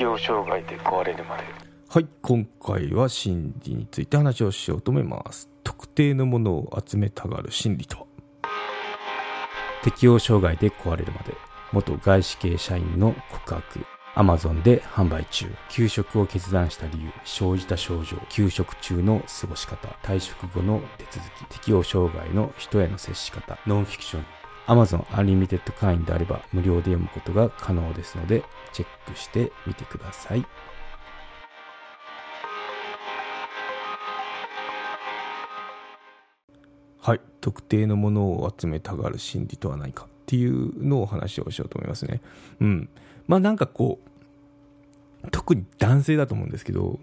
適応障害で壊れるまで。はい今回は心理について話をしようと思います。特定のものを集めたがる心理とは？適応障害で壊れるまで。元外資系社員の告白。アマゾンで販売中。休職を決断した理由。生じた症状。休職中の過ごし方。退職後の手続き。適応障害の人への接し方。ノンフィクション Amazon Unlimited 会員であれば無料で読むことが可能ですのでチェックしてみてください。はい。特定のものを集めたがる心理とは何かっていうのを話をしようと思いますね。うん。まあなんかこう特に男性だと思うんですけど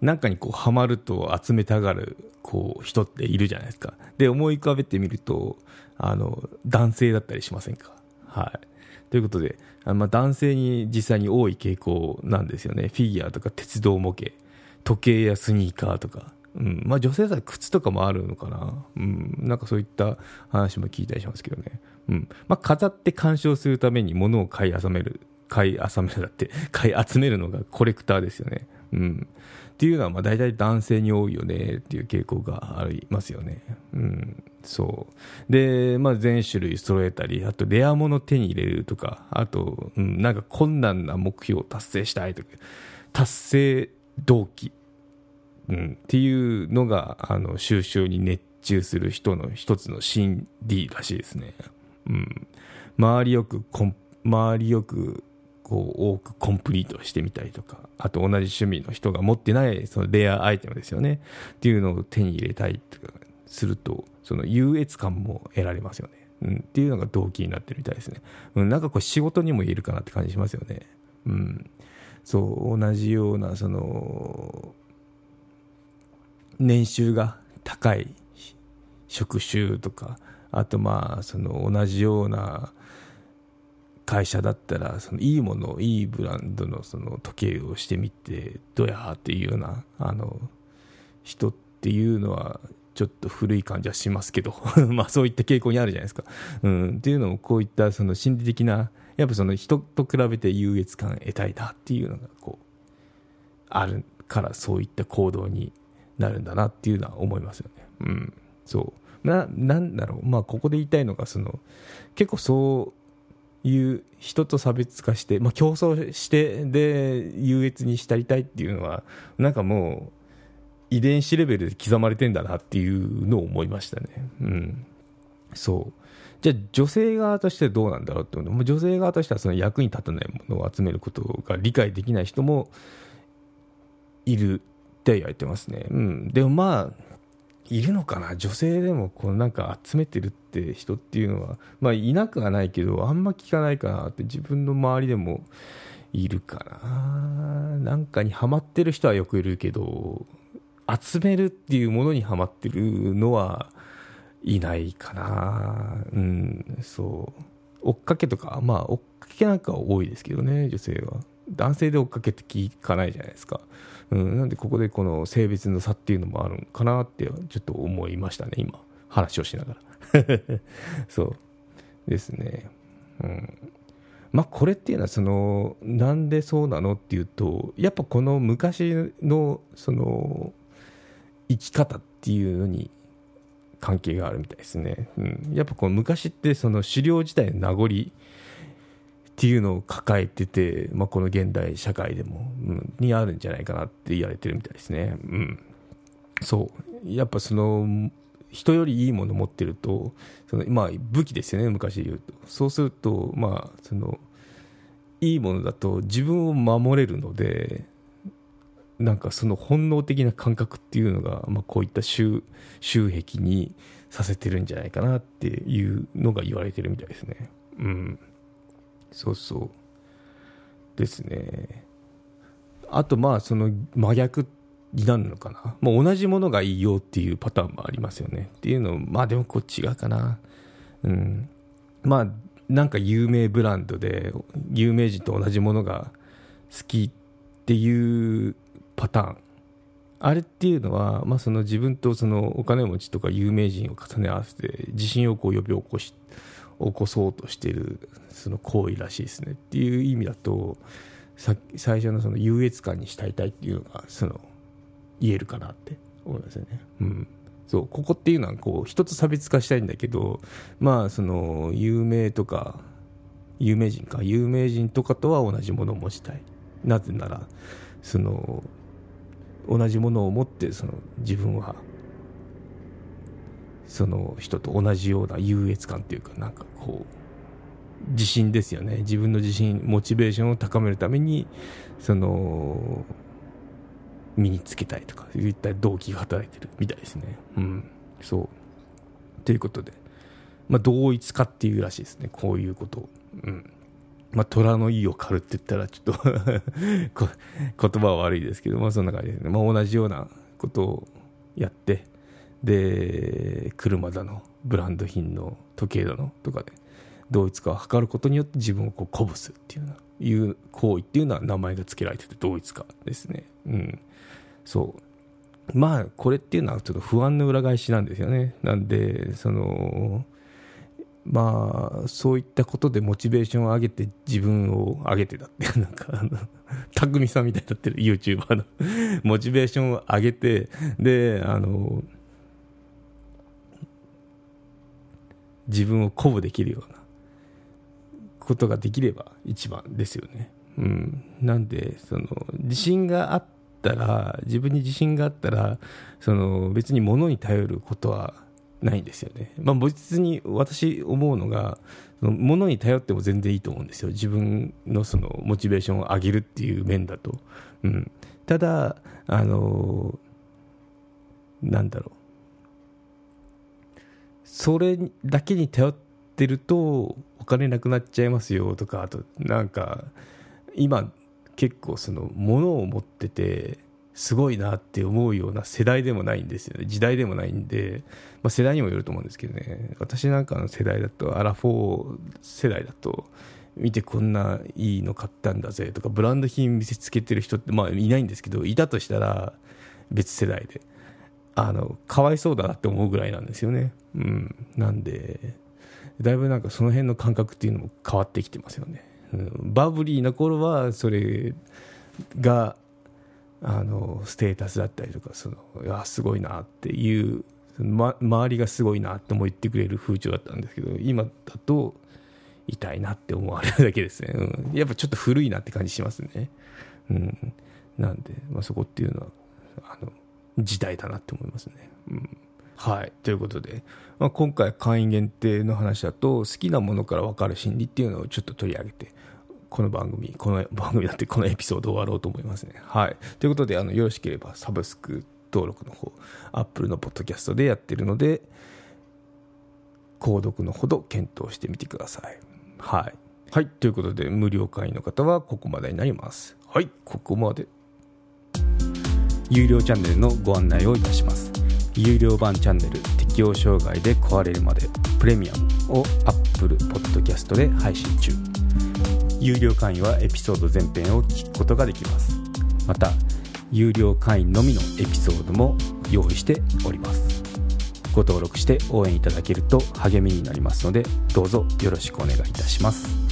なんかにこうハマると集めたがるこう人っているじゃないですか。で思い浮かべてみるとあの男性だったりしませんか？はい。ということであまあ男性に実際に多い傾向なんですよね。フィギュアとか鉄道模型。時計やスニーカーとか。うん。まあ、女性だったら靴とかもあるのかな、うん、なんかそういった話も聞いたりしますけどね、うん。まあ、飾って鑑賞するために物を買い集める買い集めるだって買い集めるのがコレクターですよね、うん、っていうのはまあ大体男性に多いよねっていう傾向がありますよね、うん、そう。で、まあ、全種類揃えたりあとレア物手に入れるとかあと、うん、なんか困難な目標を達成したいとか達成動機。うん、っていうのがあの収集に熱中する人の一つの心理らしいですね。うん、周りよく周りよくこう多くコンプリートしてみたりとかあと同じ趣味の人が持ってないそのレアアイテムですよね。っていうのを手に入れたいとかするとその優越感も得られますよね、うん、っていうのが動機になってるみたいですね、うん、なんかこう仕事にも言えるかなって感じしますよね、うん、そう同じようなその年収が高い職種とかあとまあその同じような会社だったらそのいいものいいブランドのその時計をしてみてどうやっていうようなあの人っていうのはちょっと古い感じはしますけど まあそういった傾向にあるじゃないですか。うん、っていうのもこういったその心理的なやっぱその人と比べて優越感得たいなっていうのがこうあるからそういった行動になるんだなっていうのは思いますよね。うん、そうななんだろう、まあ、ここで言いたいのがその結構そういう人と差別化して、まあ、競争してで優越にしたりたいっていうのはなんかもう遺伝子レベルで刻まれてんだなっていうのを思いましたね。うん、そうじゃあ女性側としてどうなんだろうっても女性側としてはその役に立たないものを集めることが理解できない人もいるって言われてますね。うん。でもまあ、いるのかな？女性でもこうなんか集めてるって人っていうのは、まあいなくはないけど、あんま聞かないかなって自分の周りでもいるかな。なんかにハマってる人はよくいるけど、集めるっていうものにはまってるのはいないかな。うん、そう。追っかけとか、まあ追っかけなんか多いですけどね、女性は。男性で追っかけて聞かないじゃないですか。うん、なんでここでこの性別の差っていうのもあるのかなってちょっと思いましたね、今。話をしながら。そうですね。うん。まあこれっていうのはそのなんでそうなのっていうとやっぱこの昔のその生き方っていうのに関係があるみたいですね。うん、やっぱこの昔ってその狩猟自体の名残っていうのを抱えてて、まあ、この現代社会でも、うん、にあるんじゃないかなって言われてるみたいですね。うん、そうやっぱその人よりいいものを持ってるとその、まあ、武器ですよね昔で言うとそうすると、まあ、そのいいものだと自分を守れるのでなんかその本能的な感覚っていうのが、まあ、こういった収収益にさせてるんじゃないかなっていうのが言われてるみたいですね。うんそうそう。ですね。あとまあその真逆になるのかな、まあ、同じものがいいよっていうパターンもありますよね。っていうのまあでもこっちがかな。うん。まあなんか有名ブランドで有名人と同じものが好きっていうパターン。あれっていうのは、まあ、その自分とそのお金持ちとか有名人を重ね合わせて自信をこう呼び起こし起こそうとしているその行為らしいですねっていう意味だとさ最初のその優越感にしたいたいっていうのがその言えるかなって思いますよね。うんそうここっていうのはこう一つ差別化したいんだけどまあその有名とか有名人か有名人とかとは同じものを持ちたいなぜならその同じものを持ってその自分はその人と同じような優越感っていうかなんかこう自信ですよね。自分の自信モチベーションを高めるためにその身につけたいとかいった動機が働いてるみたいですね。うん。そう。ということで。まあ同一化っていうらしいですね。こういうこと。をうん。まあ、虎の意を狩るって言ったらちょっと 言葉は悪いですけど、まあ、そんな感じですね、まあ、同じようなことをやってで車だのブランド品の時計だの。とかで同一化を図ることによって自分をこう鼓舞するっていうないう行為っていうのは名前が付けられてて同一化ですね。うん。そう。まあこれっていうのはちょっと不安の裏返しなんですよね。なんでそのまあそういったことでモチベーションを上げて自分を上げてたってなんかあの匠さんみたいになってる YouTuber の モチベーションを上げてであの自分を鼓舞できるようなことができれば一番ですよね。うん、なんでその自信があったら自分に自信があったらその別に物に頼ることはないんですよね。まあ、別に私思うのが物に頼っても全然いいと思うんですよ自分のそのモチベーションを上げるっていう面だと。うん、ただあのなんだろうそれだけに頼ってるとお金なくなっちゃいますよとかあとなんか今結構その物を持っててすごいなって思うような世代でもないんですよね。時代でもないんで、まあ、世代にもよると思うんですけどね私なんかの世代だとアラフォー世代だと見てこんないいの買ったんだぜとかブランド品見せつけてる人ってまあいないんですけどいたとしたら別世代で。あのかわいそうだなって思うぐらいなんですよね。うん。なんでだいぶなんかその辺の感覚っていうのも変わってきてますよね、うん、バブリーな頃はそれがあのステータスだったりとかそのいやすごいなっていう、ま、周りがすごいなっても言ってくれる風潮だったんですけど今だと痛いなって思われるだけですね、うん、やっぱちょっと古いなって感じしますね、うん、なんで、まあ、そこっていうのはあの時代だなって思いますね、うんはい。ということで、まあ、今回会員限定の話だと、好きなものから分かる心理っていうのをちょっと取り上げて、この番組、この番組だってこのエピソード終わろうと思いますね。はい。ということで、あの、よろしければサブスク登録の方、Apple のポッドキャストでやってるので、購読のほど検討してみてください。はい。はい。ということで、無料会員の方はここまでになります。はい。ここまで。有料チャンネルのご案内をいたします。有料版チャンネル適応障害で壊れるまでプレミアムを Apple Podcast で配信中。有料会員はエピソード全編を聞くことができます。また有料会員のみのエピソードも用意しております。ご登録して応援いただけると励みになりますのでどうぞよろしくお願いいたします。